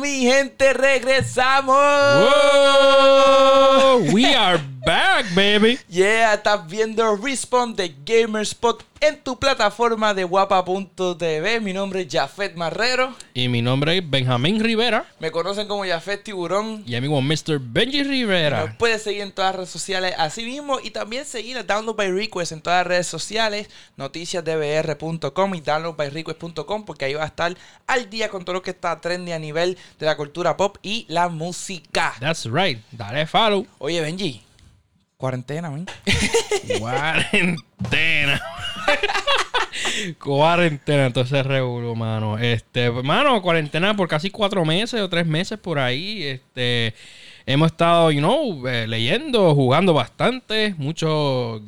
mi gente, regresamos. We are back, baby. Yeah, estás viendo Respawn de Gamerspot en tu plataforma de guapa.tv. Mi nombre es Jafet Marrero. Y mi nombre es Benjamín Rivera. Me conocen como Jafet Tiburón. Y amigo Mr. Benji Rivera. Nos puedes seguir en todas las redes sociales así mismo y también seguir a Download by Request en todas las redes sociales, noticiasdbr.com y downloadbyrequest.com porque ahí va a estar al día con todo lo que está trendy a nivel de la cultura pop y la música. That's right. Dale follow. Oye, Benji, cuarentena, man. Cuarentena. cuarentena, entonces regulo, mano. Este, mano, cuarentena por casi cuatro meses o tres meses por ahí. Este, hemos estado, you know, eh, leyendo, jugando bastante, mucho,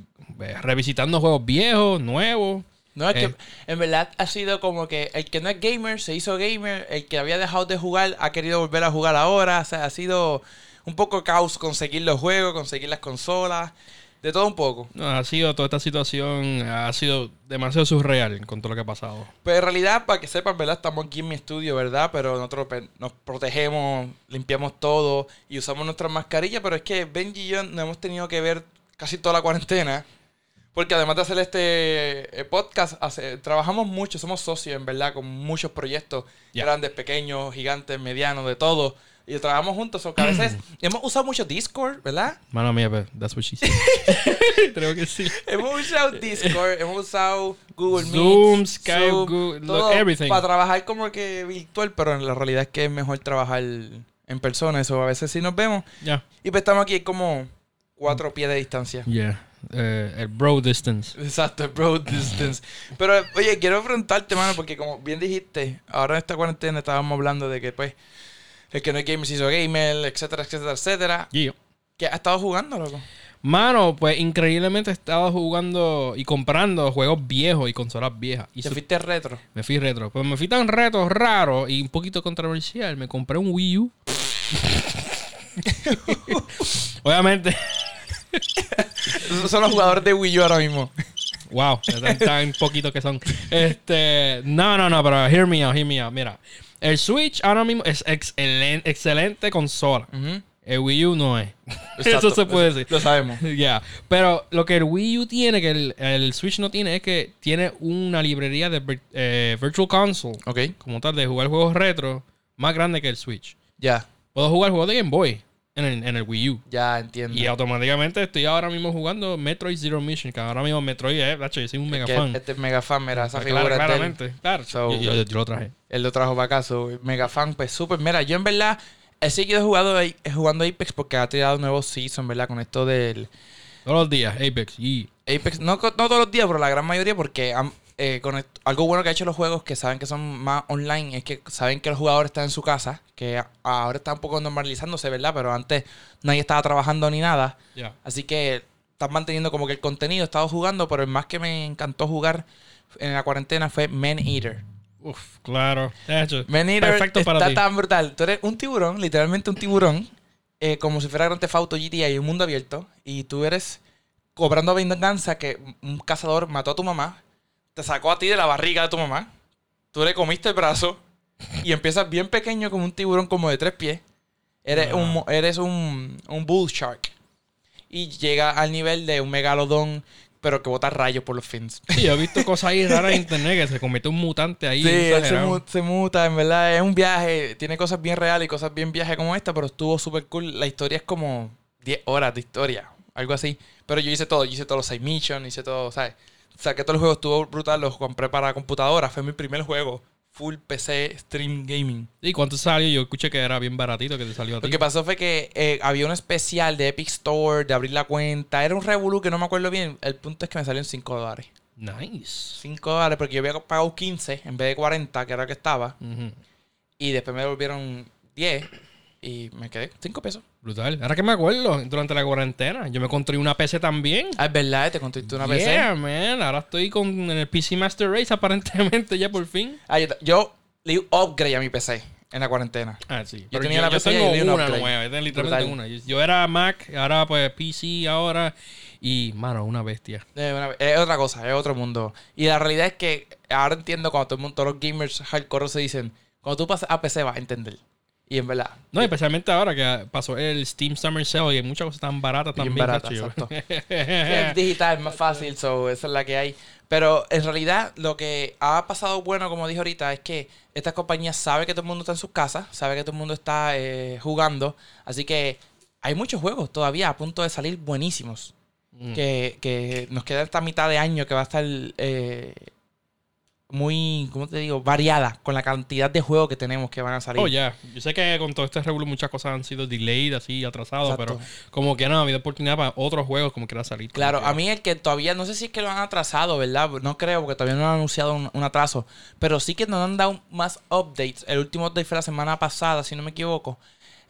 eh, revisitando juegos viejos, nuevos. No, es Eh. que en verdad ha sido como que el que no es gamer se hizo gamer, el que había dejado de jugar ha querido volver a jugar ahora, o sea, ha sido un poco caos conseguir los juegos, conseguir las consolas, de todo un poco. No, ha sido toda esta situación, ha sido demasiado surreal con todo lo que ha pasado. Pero en realidad, para que sepan, ¿verdad? Estamos aquí en mi estudio, ¿verdad? Pero nosotros pe- nos protegemos, limpiamos todo y usamos nuestras mascarillas, pero es que Benji y yo no hemos tenido que ver casi toda la cuarentena. Porque además de hacer este eh, podcast, hace- trabajamos mucho, somos socios, en verdad, con muchos proyectos, grandes, pequeños, gigantes, medianos, de todo. Y trabajamos juntos, o que a veces hemos usado mucho Discord, ¿verdad? Mano mía, pero that's what she said. Creo que sí. Hemos usado Discord, hemos usado Google Meet, Zoom, Skype, Google, todo everything. Para trabajar como que virtual, pero en la realidad es que es mejor trabajar en persona. Eso a veces sí nos vemos. Ya. Y pues estamos aquí como cuatro pies de distancia. Yeah. Eh, el bro distance. Exacto, broad distance. Pero oye, quiero preguntarte, mano, porque como bien dijiste, ahora en esta cuarentena estábamos hablando de que pues el que no es gamer se hizo gamer, etcétera, etcétera, etcétera. Yeah. ¿Qué has estado jugando, loco? Mano, pues increíblemente he estado jugando y comprando juegos viejos y consolas viejas. Y ¿Te su- fuiste retro? me fui retro. Pues me fui tan retro, raro y un poquito controversial. Me compré un Wii U. Obviamente. Son los jugadores de Wii U ahora mismo. Wow, tan, tan poquitos que son. Este, no, no, no, pero hear me out, hear me out. Mira, el Switch ahora mismo es excelen- excelente consola. El Wii U no es. Exacto, Eso se puede decir. Lo sabemos. Ya, pero lo que el Wii U tiene, que el, el Switch no tiene, es que tiene una librería de eh, Virtual Console, Ok, como tal, de jugar juegos retro, más grande que el Switch. ya, Puedo jugar juegos de Game Boy en el, en el Wii U. ya entiendo. Y automáticamente estoy ahora mismo jugando Metroid Zero Mission, que ahora mismo Metroid es, macho, yo soy un mega Que fan. Este es mega fan, mira, esa Claro, figura claramente. Claro, So- yo, yo- yo lo traje. Él lo trajo para acá, so, mega fan, pues súper. Mira, yo en verdad he seguido jugando, jugando Apex porque ha tirado nuevos season, ¿verdad? Con esto del Todos los días, Apex. Y Apex, no, no todos los días, pero la gran mayoría porque eh, con esto- algo bueno que ha hecho los juegos que saben que son más online es que saben que el jugador está en su casa, que ahora está un poco normalizándose, ¿verdad? Pero antes nadie estaba trabajando ni nada. Así que están manteniendo como que el contenido, he estado jugando, pero el más que me encantó jugar en la cuarentena fue Man Eater. Uf, claro. Man Eater perfecto para está ti. tan brutal. Tú eres un tiburón, literalmente un tiburón, eh, como si fuera Grand Theft Auto GTA y un mundo abierto, y tú eres cobrando venganza que un cazador mató a tu mamá, te sacó a ti de la barriga de tu mamá, tú le comiste el brazo y empiezas bien pequeño como un tiburón como de tres pies. Eres un eres un, un bull shark y llega al nivel de un megalodón, pero que bota rayos por los fins. Sí, yo he visto cosas ahí raras en internet que se convierte un mutante ahí. Sí, él se, exagerado. mu- se muta, en verdad. Es un viaje. Tiene cosas bien reales y cosas bien viaje como esta, pero estuvo súper cool. La historia es como 10 horas de historia, algo así. Pero yo hice todo. Yo hice todos los 6 missions, hice todo, ¿sabes? Saqué todo el juego, estuvo brutal. Los compré para computadora. Fue mi primer juego. Full PC Stream Gaming. ¿Y cuánto salió? Yo escuché que era bien baratito que te salió a ti. Lo que pasó fue que eh, había un especial de Epic Store, de abrir la cuenta. Era un revolú que no me acuerdo bien. El punto es que me salió en 5 dólares. Nice. 5 dólares porque yo había pagado 15 en vez de 40, que era lo que estaba. Y después me volvieron 10 y me quedé 5 pesos. Brutal. Ahora que me acuerdo, durante la cuarentena, yo me construí una PC también. Ah, es verdad, te construiste una PC. Yeah, man. Ahora estoy con en el PC Master Race aparentemente ya por fin. Ah, yo, yo le di upgrade a mi PC en la cuarentena. Ah, sí. Yo Pero tenía la yo PC y tengo le di un una upgrade. nueva. Yo tengo literalmente Brutal. una. Yo, yo era Mac, ahora pues PC ahora. Y, mano, una bestia. Eh, una- es otra cosa, es otro mundo. Y la realidad es que ahora entiendo cuando todo el mundo- todos los gamers hardcore se dicen, cuando tú pasas a PC vas a entender. Y en verdad, No, especialmente ahora que pasó el Steam Summer Sale y hay muchas cosas tan baratas también. barata, exacto. es digital, es más fácil, so, esa es la que hay. Pero en realidad lo que ha pasado bueno, como dije ahorita, es que estas compañías saben que todo el mundo está en sus casas, sabe que todo el mundo está eh, jugando, así que hay muchos juegos todavía a punto de salir buenísimos. Mm. Que, que nos queda esta mitad de año que va a estar eh, muy, ¿cómo te digo? Variada con la cantidad de juegos que tenemos que van a salir. Oh, ya. Yo sé que con todo este revuelo muchas cosas han sido delayed, así, atrasados, Exacto. pero como que no ha habido oportunidad para otros juegos como quiera salir. Claro, a mí el que todavía, no sé si es que lo han atrasado, ¿verdad? No creo, porque todavía no han anunciado un, un atraso. Pero sí que nos han dado más updates. El último update fue la semana pasada, si no me equivoco.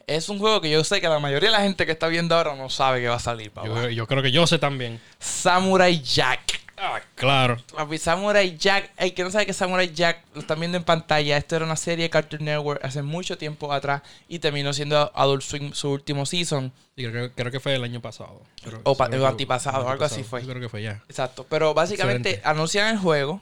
Es un juego que yo sé que la mayoría de la gente que está viendo ahora no sabe que va a salir, papá. Yo, yo creo que yo sé también. Samurai Jack. Ah, claro. Papi, Samurai Jack. El que no sabe que Samurai Jack lo están viendo en pantalla. Esto era una serie de Cartoon Network hace mucho tiempo atrás y terminó siendo Adult Swim su último season. Sí, creo, que- creo que fue el año pasado. Creo- O pa- o antipasado, algo así fue. Yo creo que fue ya. Exacto. Pero básicamente Excelente. anuncian el juego.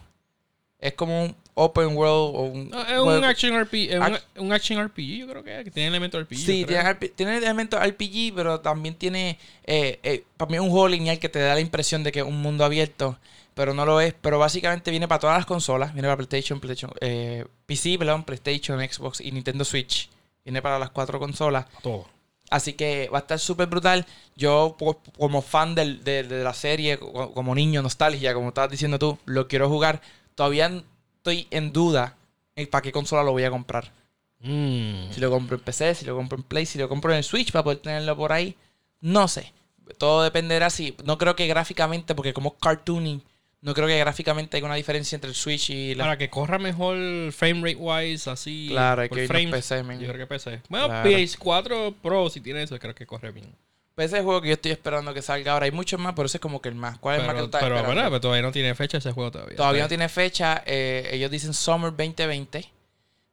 Es como un open world o un. No, es juego- un action RPG, es un, Ac- un action RPG, yo creo que, que tiene elementos RPG. Sí, tiene, tiene elementos RPG, pero también tiene. Eh, eh, para mí es un juego lineal que te da la impresión de que es un mundo abierto, pero no lo es. Pero básicamente viene para todas las consolas: viene para PlayStation, PlayStation eh, PC, perdón, PlayStation, Xbox y Nintendo Switch. Viene para las cuatro consolas. Todo. Así que va a estar súper brutal. Yo, como fan del- de, de la serie, co- como niño, nostalgia, como estabas diciendo tú, lo quiero jugar. Todavía estoy en duda en para qué consola lo voy a comprar. Mm. Si lo compro en PC, si lo compro en Play, si lo compro en el Switch para poder tenerlo por ahí. No sé. Todo dependerá si. No creo que gráficamente, porque como cartooning, no creo que gráficamente haya una diferencia entre el Switch y la. Para que corra mejor frame rate wise, así. Claro, hay que frames, PC, men. Yo creo que PC. Bueno, Claro. PS4 Pro, si tiene eso, creo que corre bien. Pues ese juego que yo estoy esperando que salga ahora. Hay muchos más, pero ese es como que el más. ¿Cuál es el más que tú Pero, estás pero, esperando? ¿verdad? pero todavía no tiene fecha ese juego todavía. Todavía no tiene fecha. eh, ellos dicen Summer 2020.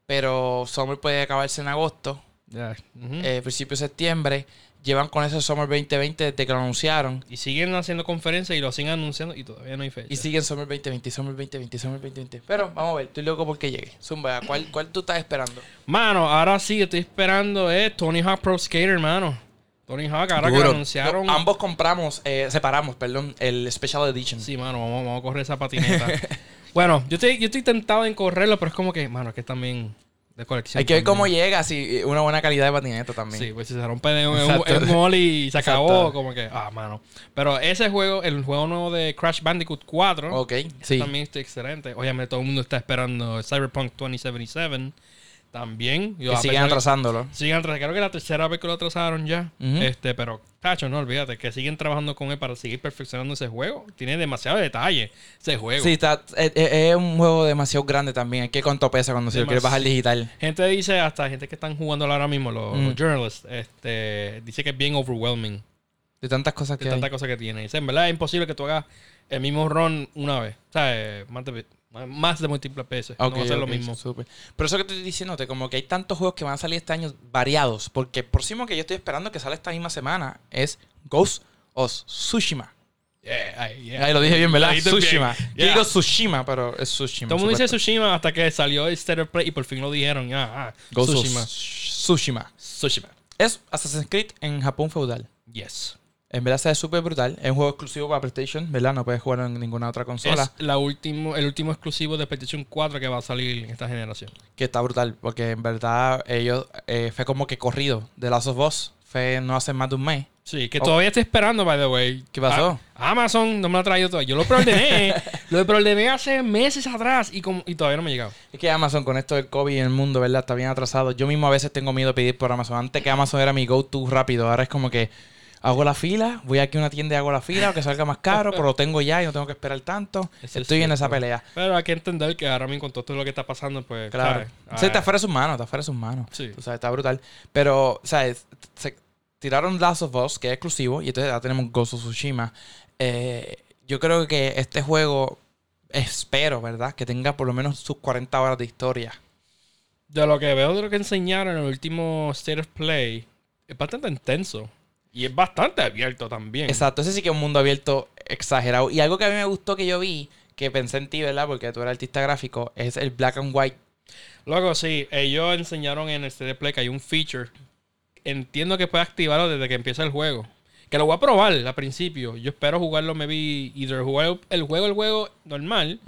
Pero Summer puede acabarse en agosto. Eh, principio de septiembre. Llevan con ese Summer 2020 desde que lo anunciaron. y siguen haciendo conferencias y lo siguen anunciando y todavía no hay fecha. Y siguen Summer 2020, Summer 2020, Summer 2020. Pero vamos a ver, estoy loco porque llegue. Zumba, ¿cuál, cuál tú estás esperando? Mano, ahora sí estoy esperando eh, Tony Hawk Pro Skater, mano. Tony Hawk, ahora que lo anunciaron. Ambos compramos, eh, separamos, perdón, el Special Edition. Sí, mano, vamos, vamos a correr esa patineta. bueno, yo estoy, yo estoy tentado en correrlo, pero es como que, mano, que es también de colección. Hay que ver también. cómo llega, si una buena calidad de patineta también. Sí, pues si se rompe de un, un y se acabó, Exacto. como que, ah, mano. Pero ese juego, el juego nuevo de Crash Bandicoot 4, Ok, sí. también está excelente. Obviamente todo el mundo está esperando Cyberpunk 2077 también. Yo, Que siguen de- atrasándolo. Siguen atrás. Creo que la tercera vez que lo atrasaron ya. Este, pero, tacho, no olvídate que siguen trabajando con él para seguir perfeccionando ese juego. Tiene demasiado detalle ese juego. Sí, está, es, es- es un juego demasiado grande también. Hay que cuánto pesa cuando se lo quieres bajar digital. Gente dice, hasta gente que están jugando ahora mismo, los, Mm. los journalists, este, dice que es bien overwhelming De tantas cosas de que hay. tantas cosas que tiene. Dice, en verdad es imposible que tú hagas el mismo run una vez. O sea, eh, más de, múltiples veces. Ok, no va a ser lo mismo. Pero eso que te estoy diciéndote, como que hay tantos juegos que van a salir este año variados. Porque el próximo que yo estoy esperando que sale esta misma semana es Ghost of Tsushima. Yeah, ay, yeah. Ahí lo dije bien, ¿verdad? Tsushima. Yo digo Tsushima, pero es Tsushima. Todo el mundo dice. Tsushima hasta que salió el Play y por fin lo dijeron. Ah, ah, Ghost of Tsushima. Tsushima. Tsushima. Es Assassin's Creed en Japón feudal. Yes. En verdad se ve súper brutal. Es un juego exclusivo para PlayStation, ¿verdad? No puedes jugar en ninguna otra consola. Es la último, el último exclusivo de PlayStation 4 que va a salir en esta generación. Que está brutal. Porque en verdad ellos eh, fue como que corrido de Last of Us. Fue no hace más de un mes. Sí, que Oh. todavía estoy esperando, by the way. ¿Qué pasó? Amazon no me lo ha traído todavía. Yo lo preordené. lo preordené hace meses atrás y, como, y todavía no me ha llegado. Es que Amazon con esto del COVID en el mundo, ¿verdad? Está bien atrasado. Yo mismo a veces tengo miedo de pedir por Amazon. Antes que Amazon era mi go-to rápido. Ahora es como que hago la fila, voy aquí a una tienda y hago la fila, que salga más caro, pero lo tengo ya y no tengo que esperar tanto. Es Estoy en esa pelea. Pero hay que entender que ahora mismo con todo esto lo que está pasando, pues. Claro. Sí, está Ah, fuera de sus manos, está fuera de sus manos. Sí. O sea, está brutal. Pero, ¿sabes? Se tiraron Last of Us, que es exclusivo, y entonces ya tenemos Ghost of Tsushima. Eh, yo creo que este juego, espero, ¿verdad? Que tenga por lo menos sus 40 horas de historia. De lo que veo de lo que enseñaron en el último State of Play, es bastante intenso. Y es bastante abierto también. Exacto, ese sí que es un mundo abierto exagerado. Y algo que a mí me gustó que yo vi, que pensé en ti, ¿verdad? Porque tú eres artista gráfico, es el black and white Luego, sí, ellos enseñaron en este Play que hay un feature. Entiendo que puede activarlo desde que empieza el juego. Que lo voy a probar al principio. Yo espero jugarlo, maybe, either jugar el juego, el juego normal,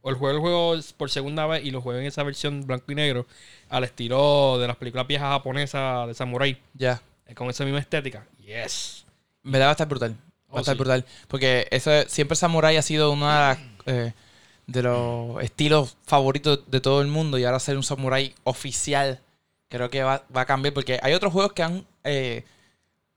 o el juego, el juego por segunda vez y lo juego en esa versión blanco y negro, al estilo de las películas viejas japonesas de Samurai. Ya. eh, Con esa misma estética. Yes. En verdad va a estar brutal. Va Oh, a estar sí. brutal. Porque eso siempre Samurai ha sido uno de, las, eh, de los estilos favoritos de todo el mundo. Y ahora ser un Samurai oficial, creo que va, va a cambiar. Porque hay otros juegos que han eh,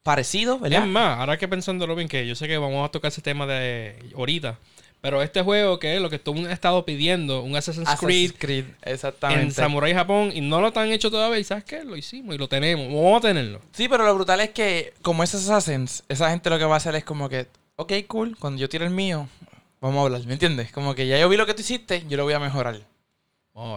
parecido, ¿verdad? Es más, ahora que pensándolo bien, que yo sé que vamos a tocar ese tema de ahorita. Pero este juego que es lo que tú has estado pidiendo, un Assassin's, Creed Assassin's Creed, exactamente. en Samurai Japón, y no lo han hecho todavía, y sabes qué, lo hicimos y lo tenemos, vamos a tenerlo. Sí, pero lo brutal es que, como es Assassins, esa gente lo que va a hacer es como que, ok, cool, cuando yo tire el mío, vamos a hablar, ¿me entiendes? Como que ya yo vi lo que tú hiciste, yo lo voy a mejorar. Sí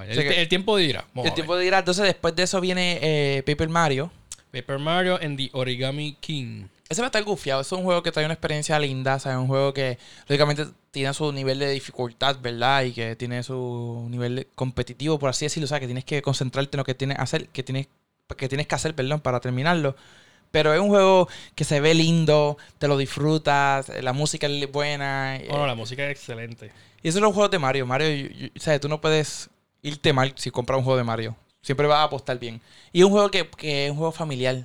el, que- el tiempo dirá. El tiempo dirá, entonces después de eso viene eh, Paper Mario. Paper Mario and the Origami King. Ese va a estar gufiado, es un juego que trae una experiencia linda, ¿sabes? Un juego que, lógicamente, tiene su nivel de dificultad, ¿verdad? Y que tiene su nivel de- competitivo, por así decirlo, o sea, que tienes que concentrarte en lo que tienes que hacer, que tienes, que tienes que hacer, perdón, para terminarlo. Pero es un juego que se ve lindo, te lo disfrutas, la música es buena. eh, Bueno, la música es excelente. Y esos son los juegos de Mario. Mario, y- y- ¿sabes? Tú no puedes irte mal si compras un juego de Mario. Siempre vas a apostar bien. Y es un juego que, que es un juego familiar.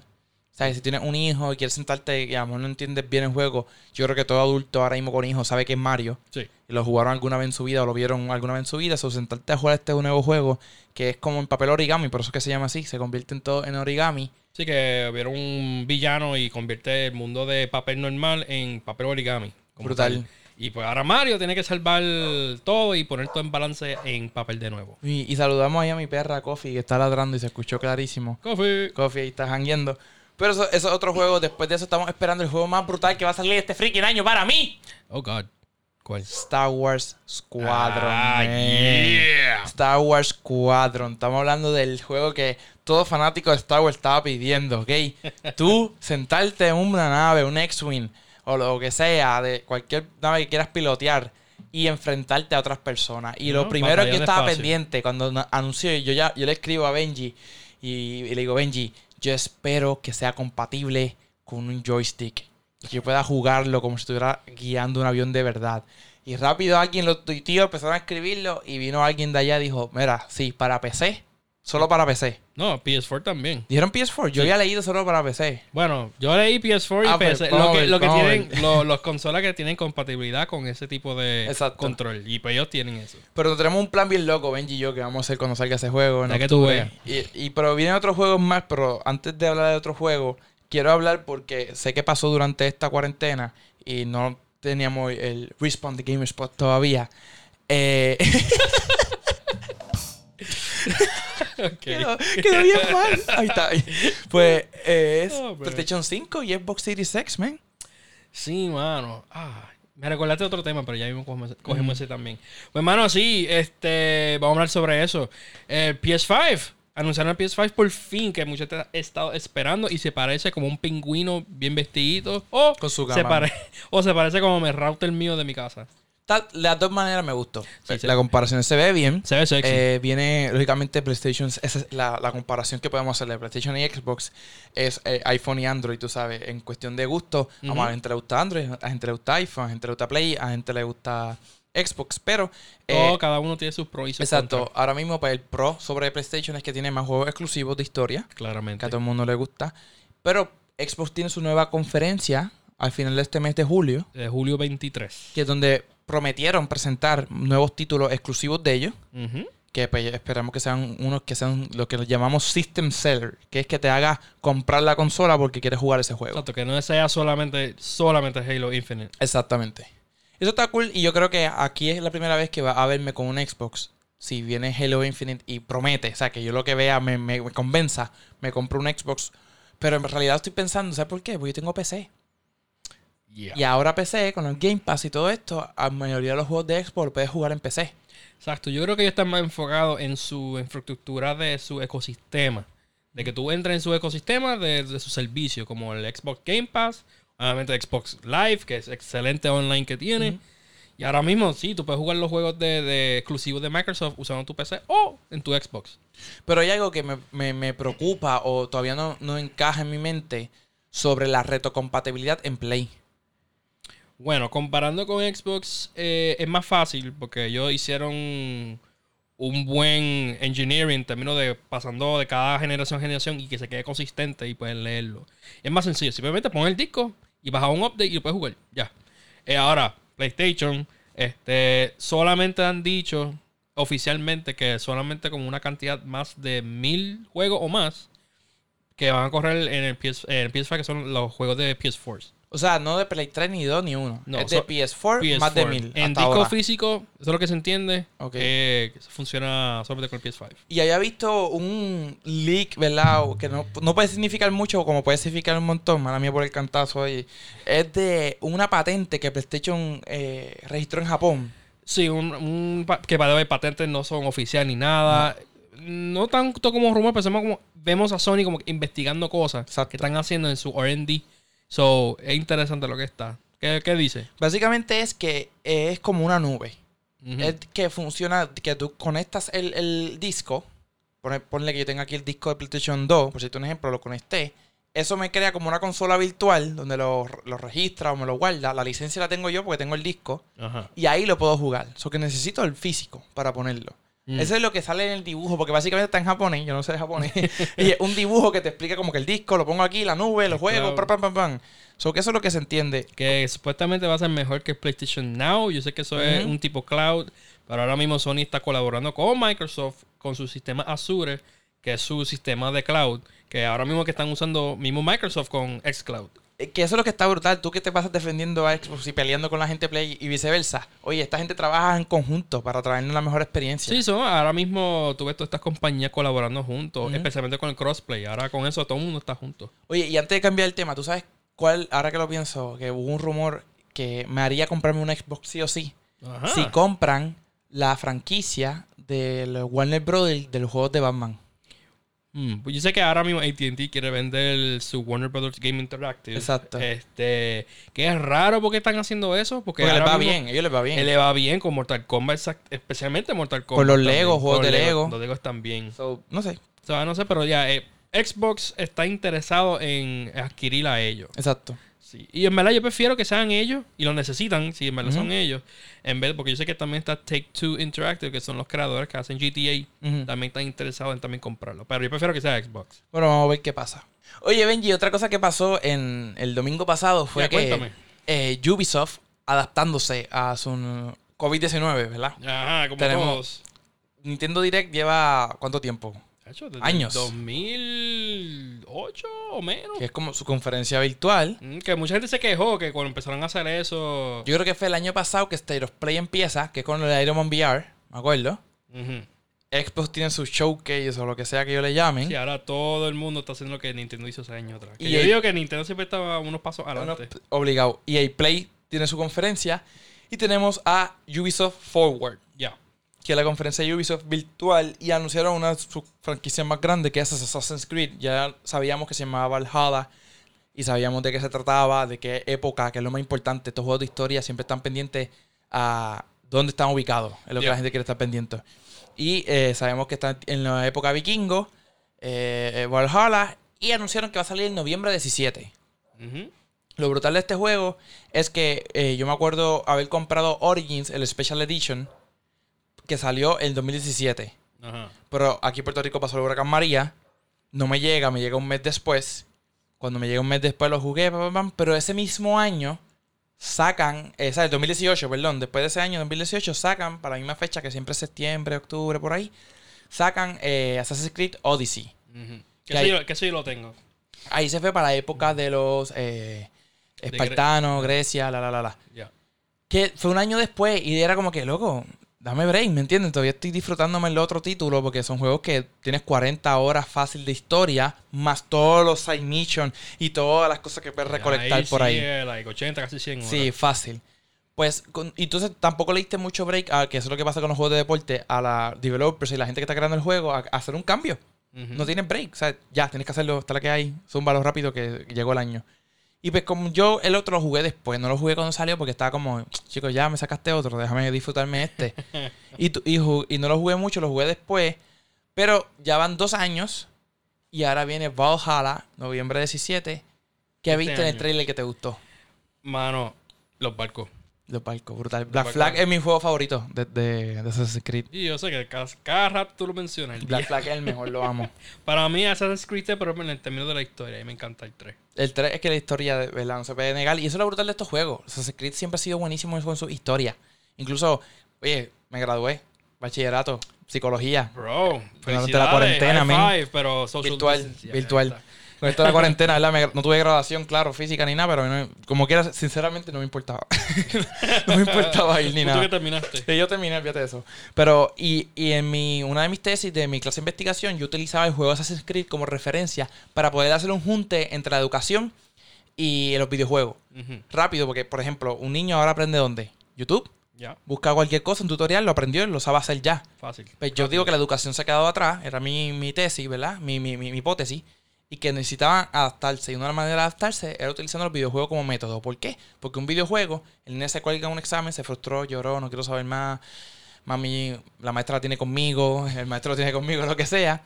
¿Sabes? Si tienes un hijo y quieres sentarte y a lo mejor no entiendes bien el juego, yo creo que todo adulto ahora mismo con hijos sabe que es Mario. Sí. Y lo jugaron alguna vez en su vida o lo vieron alguna vez en su vida. O sentarte a jugar este nuevo juego que es como en papel origami, por eso es que se llama así. Se convierte en todo en origami. Sí, que vieron un villano y convierte el mundo de papel normal en papel origami. Brutal. tal. Y pues ahora Mario tiene que salvar todo y poner todo en balance en papel de nuevo. Y, y saludamos ahí a mi perra Coffee que está ladrando y se escuchó clarísimo. Coffee. Coffee ahí está jangueando. Pero eso, eso es otro juego. Después de eso estamos esperando el juego más brutal que va a salir este freaking año para mí. Oh, God. ¿Cuál? Star Wars Squadron. Ah, yeah. Star Wars Squadron. Estamos hablando del juego que todo fanático de Star Wars estaba pidiendo, ¿ok? Tú sentarte en una nave, un X-Wing o lo que sea, de cualquier nave que quieras pilotear y enfrentarte a otras personas. Y lo primero que yo estaba espacio. pendiente cuando anunció, yo ya yo le escribo a Benji y, y le digo, Benji, yo espero que sea compatible con un joystick. Y que pueda jugarlo como si estuviera guiando un avión de verdad. Y rápido alguien lo tuiteó, empezaron a escribirlo y vino alguien de allá y dijo, mira, sí, para PC. Solo para PC. No, PS4 también. Dijeron PS4, yo había leído solo para PC. Bueno, yo leí PS4 y Ah, pues, PC. vamos Lo que, ver, lo que vamos a tienen, lo- los consolas que tienen compatibilidad con ese tipo de Exacto. control. Y pues ellos tienen eso. Pero tenemos un plan bien loco, Benji y yo, que vamos a hacer cuando salga ese juego. en Ya que tú. Y, y- pero vienen otros juegos más, pero antes de hablar de otros juegos, quiero hablar porque sé que pasó durante esta cuarentena y no teníamos el Respawn de GameSpot todavía. Eh, quedó, quedó bien mal. Ahí está. Pues eh, es Oh. PlayStation 5 y Xbox Series X, man. Sí, mano. Ah, me recordaste otro tema, pero ya mismo cogemos, cogemos ese también. Pues, mano, sí, este, vamos a hablar sobre eso. El PS5. Anunciaron el PS5 por fin, que muchos han estado esperando y se parece como un pingüino bien vestidito. O, Con su se, gama. pare- o se parece como el router mío de mi casa. Tal- las dos maneras me gustó. Sí, sí. La comparación se ve bien. Se ve sexy. Eh, viene, lógicamente, PlayStation. Esa es la, la comparación que podemos hacer de PlayStation y Xbox. Es eh, iPhone y Android, tú sabes. En cuestión de gusto, Ujú. a la gente le gusta Android, a la gente le gusta iPhone, a la gente le gusta Play, a la gente le gusta Xbox. Pero, eh, Todo, cada uno tiene sus pros y sus exacto, contras. ahora mismo, pues el pro sobre PlayStation es que tiene más juegos exclusivos de historia, que Claramente. a todo el mundo le gusta. Pero Xbox tiene su nueva conferencia al final de este mes de julio, De julio 23. que es donde prometieron presentar nuevos títulos exclusivos de ellos. Que pues, esperamos que sean unos que sean lo que llamamos system seller, que es que te haga comprar la consola porque quieres jugar ese juego. Exacto, que no sea solamente, solamente Halo Infinite. Exactamente. Eso está cool y yo creo que aquí es la primera vez que va a verme con un Xbox. Si viene Halo Infinite y promete, o sea, que yo lo que vea me, me- me convenza, me compro un Xbox. Pero en realidad estoy pensando, ¿sabes por qué? Porque yo tengo PC. Yeah. Y ahora PC, con el Game Pass y todo esto, a la mayoría de los juegos de Xbox lo puedes jugar en PC. Exacto, yo creo que ellos están más enfocados en su infraestructura de su ecosistema. De que tú entres en su ecosistema de, de su servicio, como el Xbox Game Pass, obviamente Xbox Live, que es excelente online que tiene. Y ahora mismo, sí, tú puedes jugar los juegos de, de exclusivos de Microsoft usando tu PC o en tu Xbox. Pero hay algo que me, me- me preocupa o todavía no, no encaja en mi mente sobre la retrocompatibilidad en Play. Bueno, comparando con Xbox, eh, es más fácil porque ellos hicieron un buen engineering en términos de pasando de cada generación a generación y que se quede consistente y pueden leerlo. Es más sencillo, simplemente pon el disco y baja un update y lo puedes jugar. Ya. Eh, ahora, PlayStation, este, solamente han dicho oficialmente que solamente como una cantidad más de mil juegos o más que van a correr en el, PS, en el PS5, que son los juegos de PS4. O sea, no de Play 3 ni 2 ni 1. No, es de so- PS4, más de 1000. En hasta disco ahora. físico, eso es lo que se entiende. Ok. eh, funciona solamente con el PS5. Y había visto un leak, ¿verdad? Que no, no puede significar mucho, como puede significar un montón. Mala mía por el cantazo ahí. Es de una patente que PlayStation eh, registró en Japón. Sí, un, que para de patentes no son oficiales ni nada. No. tanto como rumor, pero como, vemos a Sony como investigando cosas Exacto. que están haciendo en su R&D. So, es interesante lo que está. ¿Qué, qué dice? Básicamente es que es como una nube. Es que funciona, que tú conectas el, el disco. Pone- ponle que yo tenga aquí el disco de PlayStation 2, por cierto un ejemplo, lo conecté. Eso me crea como una consola virtual donde lo, lo registra o me lo guarda. La licencia la tengo yo porque tengo el disco. Ajá. Y ahí lo puedo jugar. So que necesito el físico para ponerlo. Mm. Eso es lo que sale en el dibujo, porque básicamente está en japonés, yo no sé de japonés. y es un dibujo que te explica como que el disco, lo pongo aquí, la nube, lo juego, Claro. pam, pam, pam, pam. So que eso es lo que se entiende. que supuestamente va a ser mejor que PlayStation Now. Yo sé que eso es un tipo cloud, pero ahora mismo Sony está colaborando con Microsoft con su sistema Azure, que es su sistema de cloud, que ahora mismo que están usando mismo Microsoft con xCloud. Eh, Que eso es lo que está brutal. Tú que te pasas defendiendo a Xbox y peleando con la gente Play y viceversa. Oye, esta gente trabaja en conjunto para traernos la mejor experiencia. Sí, son, ahora mismo tú ves todas estas compañías colaborando juntos, especialmente con el crossplay. Ahora con eso todo el mundo está junto. Oye, y antes de cambiar el tema, ¿tú sabes cuál, ahora que lo pienso, que hubo un rumor que me haría comprarme una Xbox sí o sí? Ajá. Si compran la franquicia del Warner Brothers de los juegos de Batman. Mm, pues yo sé que ahora mismo AT&T quiere vender su Warner Brothers Game Interactive. Exacto. Este, que es raro porque están haciendo eso, porque, Porque les va bien, ellos les va bien. Él le va bien con Mortal Kombat, especialmente Mortal Kombat. Con los también. Legos, juegos de Lego, Lego. Los Legos también. So, no sé, O sea, no sé, pero ya, eh, Xbox está interesado en adquirir a ellos. exacto. Sí. Y en verdad yo prefiero que sean ellos y lo necesitan, si en verdad son ellos, en vez porque yo sé que también está Take Two Interactive, que son los creadores que hacen GTA, también están interesados en también comprarlo. Pero yo prefiero que sea Xbox. Bueno, vamos a ver qué pasa. Oye, Benji, otra cosa que pasó en el domingo pasado fue Ya, que eh, Ubisoft adaptándose a su mm, COVID-19, ¿verdad? Ajá, como Tenemos- todos. Nintendo Direct lleva ¿cuánto tiempo? Desde Años. 2008 o menos. Que es como su conferencia virtual. Mm, Que mucha gente se quejó que cuando empezaron a hacer eso. Yo creo que fue el año pasado que State of Play empieza, que es con el Iron Man VR, me acuerdo. Ujú. Xbox tiene su showcase o lo que sea que ellos le llamen. Sí, ahora todo el mundo está haciendo lo que Nintendo hizo hace años atrás. Que Y yo el- digo que Nintendo siempre estaba unos pasos adelante. obligado. Y el Play tiene su conferencia. Y tenemos a Ubisoft Forward. Que la conferencia de Ubisoft virtual. Y anunciaron una de sus franquicias más grandes, que es Assassin's Creed. Ya sabíamos que se llamaba Valhalla. Y sabíamos de qué se trataba, de qué época, que es lo más importante. Estos juegos de historia siempre están pendientes a dónde están ubicados. Es lo que Yeah. la gente quiere estar pendiente. Y eh, sabemos que están en la época vikingo, eh, eh, Valhalla. Y anunciaron que va a salir en noviembre 17. Ujú. Lo brutal de este juego es que eh, yo me acuerdo haber comprado Origins, el Special Edition, que salió en 2017. Ajá. Pero aquí en Puerto Rico pasó el huracán María. No me llega, me llega un mes después. Cuando me llega un mes después lo jugué, pam, pam, pam, pero ese mismo año sacan, eh, ¿sabes? 2018, perdón, después de ese año, 2018, sacan, para la misma fecha que siempre es septiembre, octubre, por ahí, sacan eh, Assassin's Creed Odyssey. Que Que, hay- eso yo, que eso yo lo tengo. Ahí se fue para la época de los eh, espartanos, Grecia, la, la, la, la. Ya. Que fue un año después y era como que, loco, dame break, ¿me entiendes? Todavía estoy disfrutándome el otro título porque son juegos que tienes 40 horas fácil de historia, más todos los side missions y todas las cosas que puedes recolectar por sí, ahí. eh, like 80, casi 100 horas. Sí, fácil. Pues, con- entonces tampoco le diste mucho break a que eso es lo que pasa con los juegos de deporte, a la developers y la gente que está creando el juego, a, a hacer un cambio. No tienes break. O sea, ya, tienes que hacerlo hasta la que hay. Es un valor rápido que llegó el año. Y pues como yo el otro lo jugué después, no lo jugué cuando salió porque estaba como, chicos, ya me sacaste otro, déjame disfrutarme este. y, tu- y, y no lo jugué mucho, lo jugué después. Pero ya van dos años y ahora viene Valhalla, noviembre 17. ¿Qué Este viste en el trailer que te gustó? Mano, los barcos. Barcos, brutal. Black. Flag es mi juego favorito de, de, de Assassin's Creed. Y yo sé que cada, cada rato tú lo mencionas. Black. Flag es el mejor, lo amo. Para mí Assassin's Creed es, pero en el término de la historia. Y me encanta el 3. El 3 es que la historia, de ¿verdad? No se puede negar. Y eso es lo brutal de estos juegos. Assassin's Creed siempre ha sido buenísimo con su historia. Incluso, oye, me gradué. Bachillerato, psicología. Bro, Durante la cuarentena, men. five, pero social Virtual, virtual. Con esto de la cuarentena, ¿verdad? Me- no tuve graduación, claro, física ni nada, pero no- como quiera, sinceramente no me importaba. no me importaba ir ni ¿Tú nada. que terminaste? Sí, yo terminé, fíjate de eso. Pero, y, y en mi, una de mis tesis de mi clase de investigación, yo utilizaba el juego Assassin's Creed como referencia para poder hacer un junte entre la educación y los videojuegos. Rápido, porque, por ejemplo, un niño ahora aprende dónde? YouTube. Ya, Busca cualquier cosa, un tutorial, lo aprendió y lo sabe hacer ya. fácil. Pues yo digo que la educación se ha quedado atrás, era mi, mi tesis, ¿verdad? Mi, mi, mi hipótesis. Y que necesitaban adaptarse. Y una manera de adaptarse era utilizando los videojuegos como método. ¿Por qué? Porque un videojuego, el niño se cuelga un examen, se frustró, lloró, no quiero saber más. Mami, la maestra la tiene conmigo, el maestro lo tiene conmigo, lo que sea.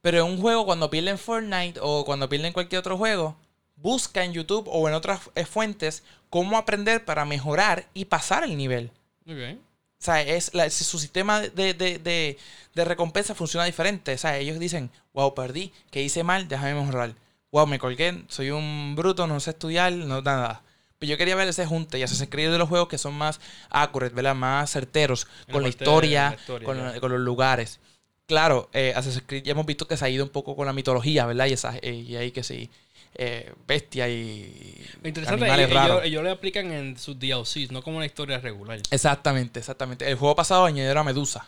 Pero en un juego, cuando pierden Fortnite o cuando pierden cualquier otro juego, busca en YouTube o en otras fuentes cómo aprender para mejorar y pasar el nivel. Ok. O sea, es la- su sistema de, de, de, de recompensa funciona diferente. O sea, ellos dicen, wow, perdí, que hice mal, déjame mejorar. Wow, me colgué, soy un bruto, no sé estudiar, no nada. Pero yo quería ver ese junte y Assassin's Creed de los juegos que son más accurate, ¿verdad? Más certeros, con la historia, la historia, con, los lugares. Claro, eh, Assassin's Creed ya hemos visto que se ha ido un poco con la mitología, ¿verdad? Y, esa, eh, y ahí que sí, eh, bestia y Lo interesante es animales que raros. ellos, ellos le aplican en sus DLCs, no como una historia regular. Exactamente, exactamente. El juego pasado añadieron a Medusa,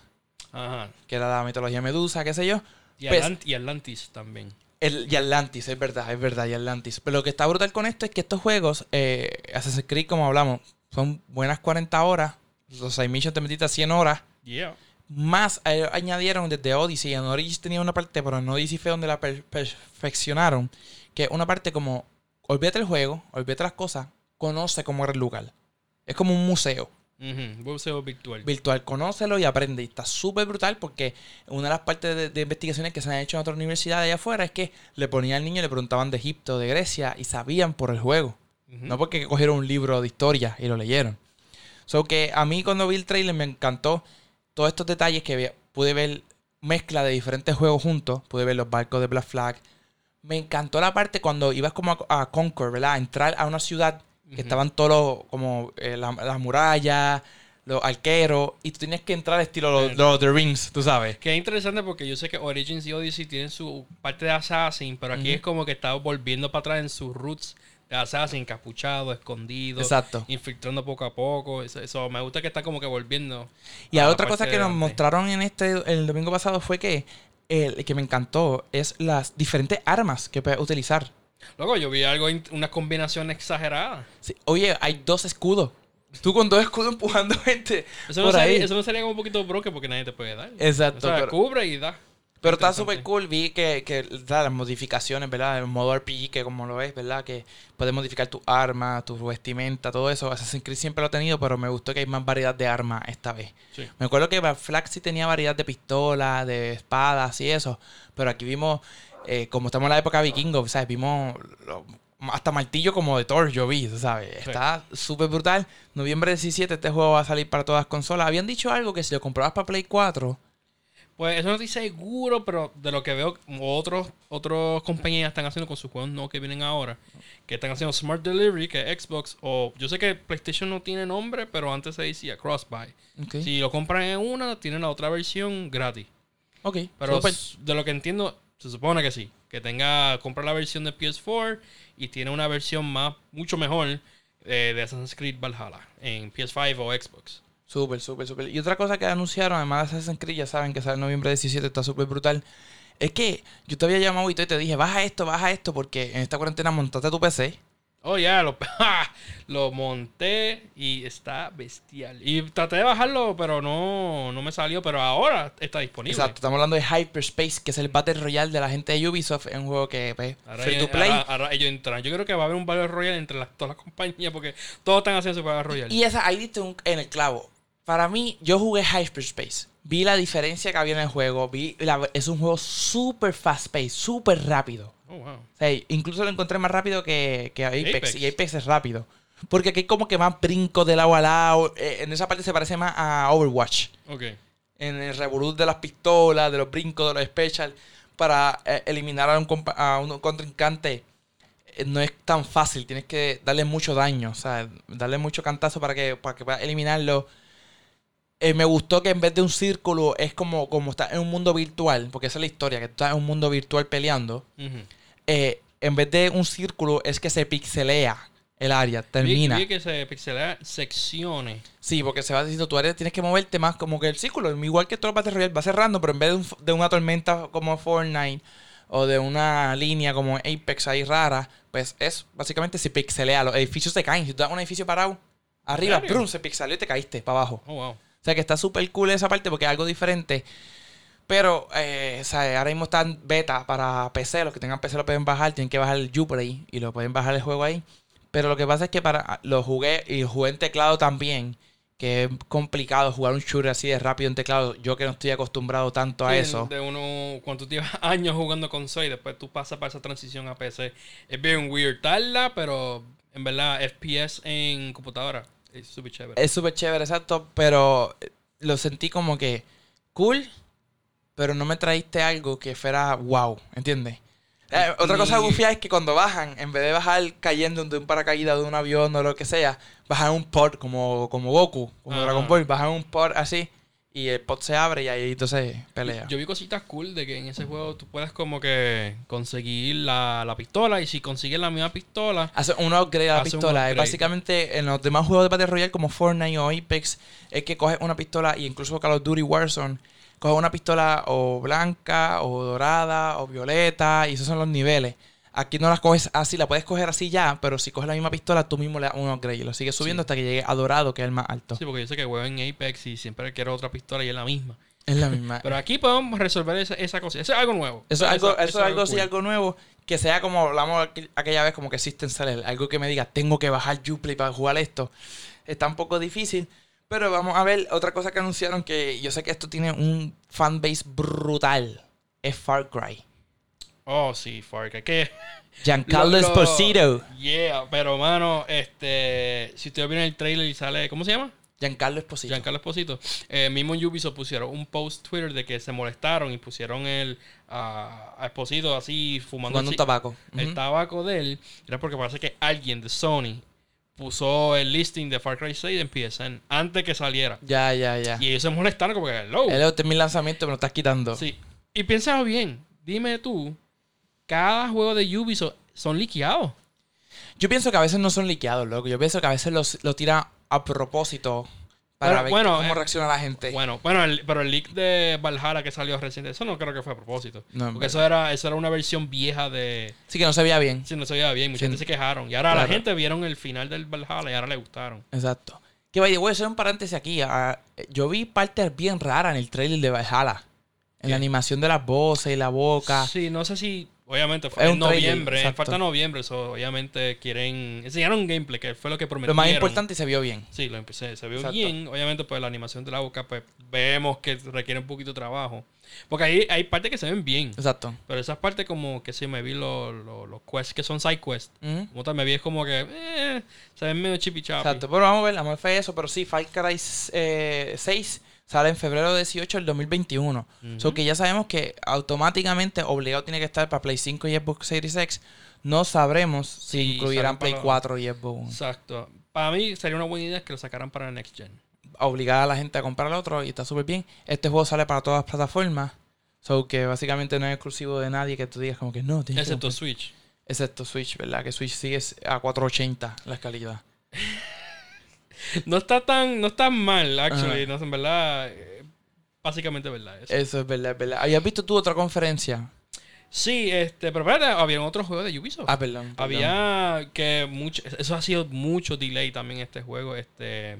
Ajá. que era la mitología Medusa, qué sé yo. Y, Pues- Atlant- y Atlantis también. El, y Atlantis, es verdad, es verdad, y Atlantis. Pero lo que está brutal con esto es que estos juegos, eh, Assassin's Creed, como hablamos, son buenas 40 horas. Los 6 missions te metiste a 100 horas. Yeah. Más eh, añadieron desde Odyssey. En Origins tenía una parte, pero en Odyssey fue donde la per- perfeccionaron. Que una parte como, olvídate el juego, olvídate las cosas, conoce cómo era el lugar. Es como un museo Ujú, Museo virtual. virtual, conócelo y aprende. Y está súper brutal porque una de las partes de, de investigaciones que se han hecho en otras universidades allá afuera es que le ponían al niño y le preguntaban de Egipto, de Grecia y sabían por el juego. No porque cogieron un libro de historia y lo leyeron. So que a mí cuando vi el trailer me encantó todos estos detalles que pude ver mezcla de diferentes juegos juntos. Pude ver los barcos de Black Flag. Me encantó la parte cuando ibas como a, a Concord, ¿verdad? A entrar a una ciudad que estaban todos los- como eh, la- las murallas, los arqueros, y tú tenías que entrar estilo los, los The Rings, tú sabes. Que es interesante porque yo sé que Origins y Odyssey tienen su parte de Assassin, pero aquí es como que está volviendo para atrás en sus roots de Assassin, capuchado, escondido, Exacto. infiltrando poco a poco. Eso, eso me gusta que está como que volviendo. Y a la la otra cosa que nos mostraron en este el domingo pasado fue que el que me encantó es las diferentes armas que puedes utilizar. Luego yo vi algo, una combinación exagerada. Sí, Oye, hay dos escudos. Tú con dos escudos empujando gente Eso no, sería, eso no sería como un poquito broke porque nadie te puede dar. Exacto. o sea, pero cubre y da. Pero está súper cool. Vi que, que da, las modificaciones, ¿verdad? El modo RPG, que como lo ves, ¿verdad? Que puedes modificar tu arma, tu vestimenta, todo eso. Assassin's Creed siempre lo ha tenido, pero me gustó que hay más variedad de armas esta vez. Sí. Me acuerdo que Black Flag sí tenía variedad de pistolas, de espadas y eso. Pero aquí vimos, eh, como estamos en la época vikingo, ¿sabes? Vimos lo- hasta martillo como de Thor, yo vi, ¿sabes? Sí. Está súper brutal. Noviembre 17 este juego va a salir para todas las consolas. Habían dicho algo que si lo comprabas para Play 4... Pues eso no estoy seguro, pero de lo que veo, otros otras compañías están haciendo con sus juegos no que vienen ahora, que están haciendo Smart Delivery, que es Xbox, o yo sé que PlayStation no tiene nombre, pero antes se decía Crossbuy. Si lo compran en una, tienen la otra versión gratis. ok, Pero de lo que entiendo, se supone que sí. Que tenga, compra la versión de PS4 y tiene una versión más, mucho mejor eh, de Assassin's Creed Valhalla en PS5 o Xbox. Súper, súper, súper. Y otra cosa que anunciaron, además de Assassin's Creed, ya saben que sale en noviembre 17, está súper brutal. Es que yo te había llamado y te dije, baja esto, baja esto, porque en esta cuarentena montate tu PC, Oh, ya, lo, lo monté y está bestial. Y traté de bajarlo, pero no, no me salió. Pero ahora está disponible. Exacto, estamos hablando de Hyperspace, que es el Battle Royale de la gente de Ubisoft. Es un juego que pues, Ahora, free to play. ahora- ahora ellos entran. Yo creo que va a haber un Battle Royale entre las, todas las compañías porque todos están haciendo su Battle Royale. Y esa, ahí diste un- en el clavo. Para mí, yo jugué Hyperspace. Vi la diferencia que había en el juego. Vi la- es un juego súper fast paced, súper rápido. Oh, wow. O sea, incluso lo encontré más rápido que, que Apex, Apex. Y Apex es rápido. Porque aquí hay como que más brinco de lado a lado. Eh, en esa parte se parece más a Overwatch. Ok. En el revolut de las pistolas, de los brincos, de los special. Para eh, eliminar a un, a un contrincante. eh, No es tan fácil. Tienes que darle mucho daño. O sea, darle mucho cantazo para que, para que puedas eliminarlo. Eh, me gustó que en vez de un círculo es como, como estar en un mundo virtual. Porque esa es la historia. Que tú estás en un mundo virtual peleando eh, en vez de un círculo, es que se pixelea el área, termina. Vi, vi que se pixelea secciones. Sí, porque se va diciendo, tú eres, tienes que moverte más como que el círculo, igual que todo el Battle Royale, va cerrando, pero en vez de, un- de una tormenta como Fortnite o de una línea como Apex ahí rara, pues es básicamente se pixelea, los edificios se caen. Si tú das un edificio parado, arriba? ¡prum! se pixeleó y te caíste para abajo. Oh, wow. O sea que está súper cool esa parte porque es algo diferente. Pero, eh, o sea, ahora mismo está en beta para PC. Los que tengan PC lo pueden bajar. Tienen que bajar el Uplay y lo pueden bajar el juego ahí. Pero lo que pasa es que para lo jugué y jugué en teclado también. Que es complicado jugar un shooter así de rápido en teclado. Yo que no estoy acostumbrado tanto a eso. De uno, cuando tú llevas años jugando consola y después tú pasas para esa transición a PC. Es bien weird. Tarda, pero en verdad, FPS en computadora es súper chévere. Es súper chévere, exacto. Pero eh, lo sentí como que cool. Pero no me traíste algo que fuera wow. ¿Entiendes? Eh, otra cosa gufia es que cuando bajan, en vez de bajar cayendo de un paracaídas de un avión o lo que sea, bajan un pod como, como Goku, como. Dragon Ball, bajan un pod así y el pod se abre y ahí entonces pelea. Yo vi cositas cool de que en ese juego tú puedes como que conseguir la, la pistola y si consigues la misma pistola, Hace un upgrade a la pistola. Es básicamente en los demás juegos de Battle Royale como Fortnite o Apex, es que coges una pistola y incluso Call of Duty Warzone, coges una pistola o blanca o dorada o violeta y esos son los niveles. Aquí no las coges así, la puedes coger así ya, pero si coges la misma pistola, tú mismo le das un upgrade y lo sigues subiendo Sí. hasta que llegue a dorado, que es el más alto. sí, porque yo sé que juego en Apex y siempre quiero otra pistola y es la misma. Es la misma. Pero aquí podemos resolver esa, esa cosa. Eso es algo nuevo. Eso es algo, eso es algo, sí, cool. algo nuevo. Que sea como hablamos aqu- aquella vez, como que System Seller. Algo que me diga, tengo que bajar Uplay para jugar esto. Está un poco difícil. Pero vamos a ver otra cosa que anunciaron que yo sé que esto tiene un fanbase brutal. Es Far Cry. Oh, sí, Far Cry. Que Giancarlo Lo- lo- Esposito. Yeah, pero mano, este, si ustedes vieron el trailer y sale, ¿cómo se llama? Giancarlo Esposito. Giancarlo Esposito. Eh, mismo en Ubisoft pusieron un post Twitter de que se molestaron y pusieron el a a Esposito así fumando, Fumando un así- tabaco. el tabaco de él. Era porque parece que alguien de Sony puso el listing de Far Cry 6 en PSN antes que saliera. Ya, ya, ya. Y ellos se molestaron como que, hello. El este es mi lanzamiento, me lo estás quitando. Sí. Y piénsalo bien. Dime tú, cada juego de Ubisoft son liqueados. Yo pienso que a veces no son liqueados, loco. Yo pienso que a veces los, lo tiran a propósito para Pero, ver bueno, cómo eh, reacciona la gente. Bueno, bueno, el- pero el leak de Valhalla que salió reciente, eso no creo que fue a propósito. No, porque eso era, eso era una versión vieja de... Sí que no se veía bien. Si no se veía bien, mucha Sí. gente se quejaron. Y ahora la Claro. gente vieron el final del Valhalla y ahora le gustaron. Exacto. Que vaya, voy a hacer un paréntesis aquí. Ah, yo vi partes bien raras en el trailer de Valhalla. En ¿Qué? la animación de las voces y la boca. Sí, no sé si... Obviamente fue en trailer, noviembre, falta noviembre, eso obviamente quieren... Enseñaron gameplay, que fue lo que Lo prometieron. más importante se vio bien. Sí, lo empecé, se vio Exacto. bien. Obviamente, pues la animación de la boca, pues vemos que requiere un poquito de trabajo. Porque ahí hay partes que se ven bien. Exacto. Pero esas partes como que sí me vi los, los, los quests que son side quests. Ujú. Como tal, me vi es como que eh, se ven medio chipi chapi. Exacto. Pero vamos a ver, vamos a ver fue eso. Pero sí, Far Cry eh, 6 sale en febrero 18 del 2021. Ujú. So que ya sabemos que automáticamente obligado tiene que estar para Play 5 y Xbox Series X. No sabremos si Sí, incluirán Play para- 4 y Xbox One. Exacto. Para mí sería una buena idea que lo sacaran para Next Gen. obligar a la gente a comprar el otro y está súper bien. Este juego sale para todas las plataformas. So que básicamente no es exclusivo de nadie que tú digas como que no, que Excepto Switch. Excepto Switch, ¿verdad? Que Switch sigue a 480 la calidad. No está tan, no está mal, actually. Ajá. No, en verdad, eh, básicamente verdad. eso. Eso es verdad, es verdad. ¿Habías visto tú otra conferencia? Sí, este, pero espérate, había otros juegos de Ubisoft. Ah, perdón. perdón. Había que mucho, eso ha sido mucho delay también este juego, este,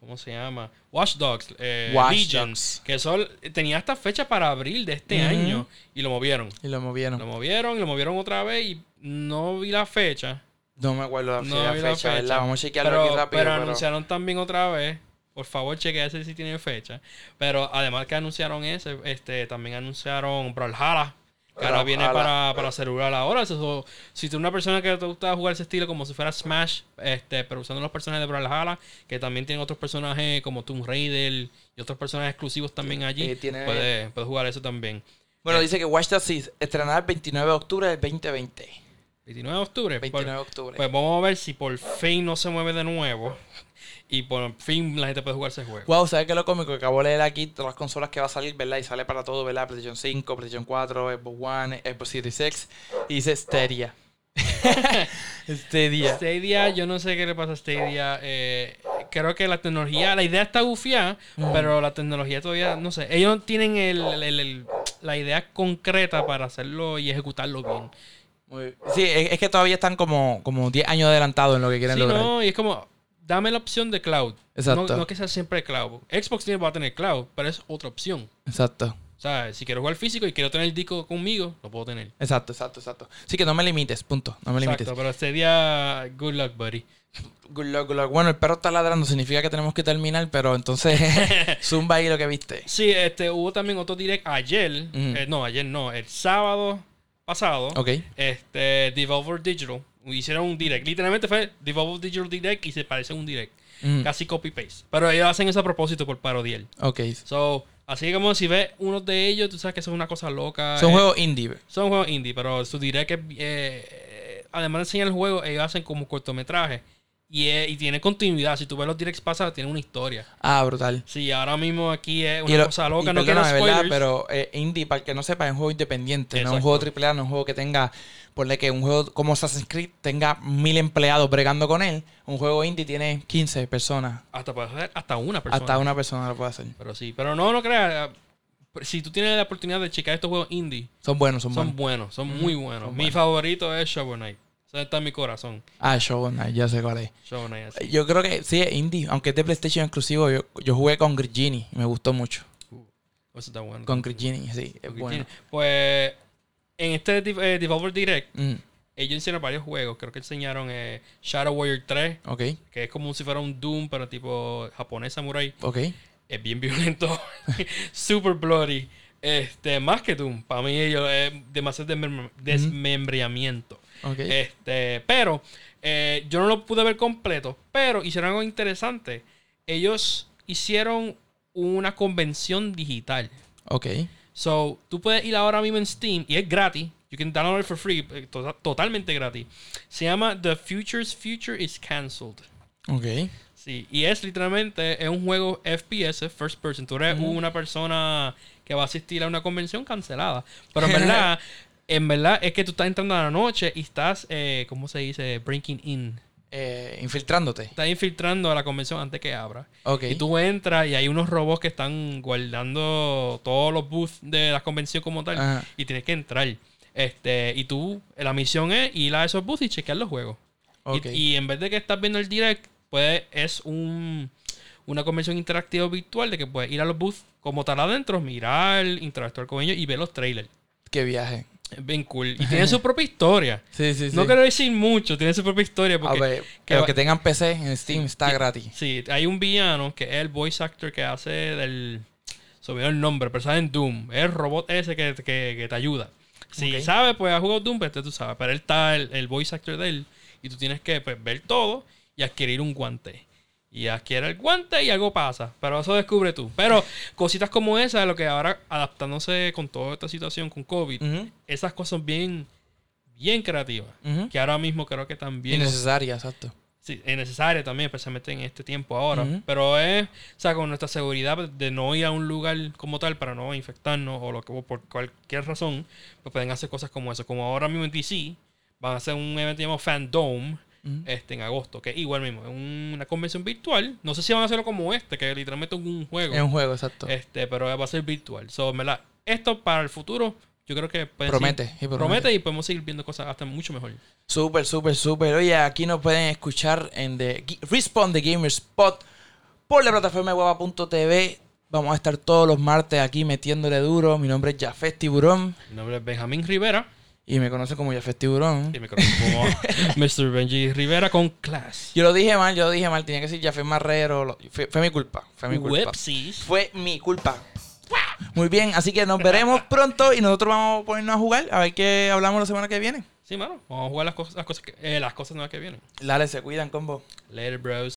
¿cómo se llama? Watch Dogs, eh, Watch Legion, Dogs. que son, tenía esta fecha para abril de este año y lo movieron. Y lo movieron. Lo movieron y lo movieron otra vez y no vi la fecha. No me acuerdo la, No la fecha, la fecha. ¿verdad? Vamos a chequearlo Pero, aquí rápido. pero pero- anunciaron también otra vez. Por favor, chequea ese si tiene fecha. Pero además que anunciaron ese, este, también anunciaron Brawlhalla. Que ahora viene para, para celular ahora. Eso, si tú eres una persona que te gusta jugar ese estilo como si fuera Smash, este, pero usando los personajes de Brawlhalla, que también tienen otros personajes como Tomb Raider y otros personajes exclusivos también allí, eh, tiene- puedes puedes jugar eso también. Bueno, Eh. dice que Watch Dogs se estrenará el 29 de octubre del 2020. 29 de octubre. 29 Por- de octubre. Pues vamos a ver si por fin no se mueve de nuevo. Y por fin la gente puede jugar ese juego. Wow, ¿sabes qué es lo cómico? Acabo de leer aquí todas las consolas que va a salir, ¿verdad? Y sale para todo, ¿verdad? PlayStation 5, PlayStation 4, Xbox One, Xbox Series X. Y dice Stadia. Stadia. Stadia, yo no sé qué le pasa a Stadia. eh, creo que la tecnología, la idea está gufiada, pero la tecnología todavía, no sé. Ellos no tienen el, el- el- la idea concreta para hacerlo y ejecutarlo bien. Muy- Sí, es, es que todavía están como, como 10 años adelantados en lo que quieren Sí, lograr. no, y es como, dame la opción de cloud. Exacto. No, no que sea siempre cloud. Xbox tiene, va a tener cloud, pero es otra opción. Exacto. O sea, si quiero jugar físico y quiero tener el disco conmigo, lo puedo tener. Exacto, exacto, exacto. Sí, que no me limites, punto. No me limites. Exacto, pero día, good luck, buddy. Good luck, good luck. Bueno, el perro está ladrando, significa que tenemos que terminar, pero entonces zumba ahí lo que viste. Sí, este, hubo también otro direct ayer. Eh, no, ayer no, el sábado pasado. Ok. Este, Devolver Digital. Hicieron un direct. Literalmente fue Devolver Digital Direct y se parece a un direct. Mm, Casi copy-paste. Pero ellos hacen eso a propósito por parodiar. Ok. So, así que como si ves uno de ellos, tú sabes que eso es una cosa loca. Son eh, juegos indie. Son juegos indie, pero su direct es, eh, además de enseñar el juego, ellos hacen como cortometraje. Y, y tiene continuidad. Si tú ves los directs pasados, tiene una historia. Ah, brutal. Sí, ahora mismo aquí es una lo- cosa loca. y no quiero ¿verdad? Pero eh, indie, para el que no sepa, es un juego independiente. No es un juego AAA, no es un juego que tenga, ponle que un juego como Assassin's Creed tenga mil empleados bregando con él. Un juego indie tiene 15 personas. Hasta puede ser hasta una persona. Hasta una persona lo puede hacer. Pero sí, pero no, no creas. eh, Si tú tienes la oportunidad de checar estos juegos indie, Son buenos, son, son buenos. buenos, son muy buenos. son Mi buenos. favorito es Shovel Knight. Ese está en mi corazón. Ah, Shovel Knight, ya sé cuál es. Shovel Knight así. Yo creo que sí, es indie. Aunque es de PlayStation exclusivo, yo, yo jugué con Grini y me gustó mucho. Eso está bueno. Con Grini, sí, es bueno. Pues en este eh, Devolver Direct, Mm, ellos hicieron varios juegos. Creo que enseñaron eh, Shadow Warrior 3, ok, que es como si fuera un Doom, pero tipo japonés samurai. ok. Es bien violento, super bloody. Este, más que Doom, para mí ellos es demasiado desmem- desmembramiento. Este, pero eh, yo no lo pude ver completo, pero hicieron algo interesante. Ellos hicieron una convención digital. ok. So, tú puedes ir ahora mismo en Steam y es gratis. You can download it for free, eh, to- totalmente gratis. Se llama The Future's Future is Cancelled. Ok. Sí, y es literalmente es un juego FPS, first person. Tú eres una persona que va a asistir a una convención cancelada. Pero en verdad, en verdad es que tú estás entrando a la noche y estás, eh, ¿cómo se dice? Breaking in. Eh, infiltrándote. Estás infiltrando a la convención antes que abra. Ok. Y tú entras y hay unos robots que están guardando todos los booths de la convención como tal. Ajá. Y tienes que entrar. Este, y tú, la misión es ir a esos booths y chequear los juegos. Y- Ok. Y, en vez de que estás viendo el direct, pues es un, una convención interactiva virtual de que puedes ir a los booths como tal adentro, mirar, interactuar con ellos y ver los trailers. Qué viaje. Bien cool. Y tiene su propia historia. Sí, sí, sí. No quiero decir mucho, tiene su propia historia A porque... ver, que los que tengan PC en Steam está gratis. Sí, hay un villano que es el voice actor que hace del... Se el nombre, pero sale en Doom. Es el robot ese que, que, que te ayuda. Si Ok. sabes, pues ha jugado Doom, pues tú sabes. Pero él está el, el voice actor de él. Y tú tienes que pues, ver todo y adquirir un guante. Y adquiere el guante y algo pasa. Pero eso descubre tú. Pero cositas como esa, lo que ahora adaptándose con toda esta situación con COVID, esas cosas son bien, bien creativas. Que ahora mismo creo que también... Innecesaria, exacto. Sí, es necesario también, especialmente en este tiempo ahora. Pero es, o sea, con nuestra seguridad de no ir a un lugar como tal para no infectarnos o lo que o por cualquier razón, pues pueden hacer cosas como eso. Como ahora mismo en DC, van a hacer un evento llamado Este, en agosto, que igual mismo, es un- una convención virtual. No sé si van a hacerlo como este, que literalmente es un juego. Es un juego, exacto. Este, pero va a ser virtual. So, verdad, esto para el futuro, yo creo que Promete, seguir- sí, promete. promete y podemos seguir viendo cosas hasta mucho mejor. Súper, súper, súper. Oye, aquí nos pueden escuchar en The Respawn The Gamer Spot por la plataforma de guava.tv. Vamos a estar todos los martes aquí metiéndole duro. Mi nombre es Jafet Tiburón Mi nombre es Benjamín Rivera y me conocen como Jafet Tiburón. y me conozco como Mr. Benji Rivera con Class. Yo lo dije mal, yo lo dije mal. Tenía que decir Jafet Marrero. Lo- Fue, fue mi culpa. Fue mi culpa. Websies. Fue mi culpa. Muy bien, así que nos veremos pronto y nosotros vamos a ponernos a jugar. A ver qué hablamos la semana que viene. Sí, mano. Vamos a jugar las cosas, las cosas, que, eh, las cosas nuevas que vienen. Dale, se cuidan, combo. Later, bros.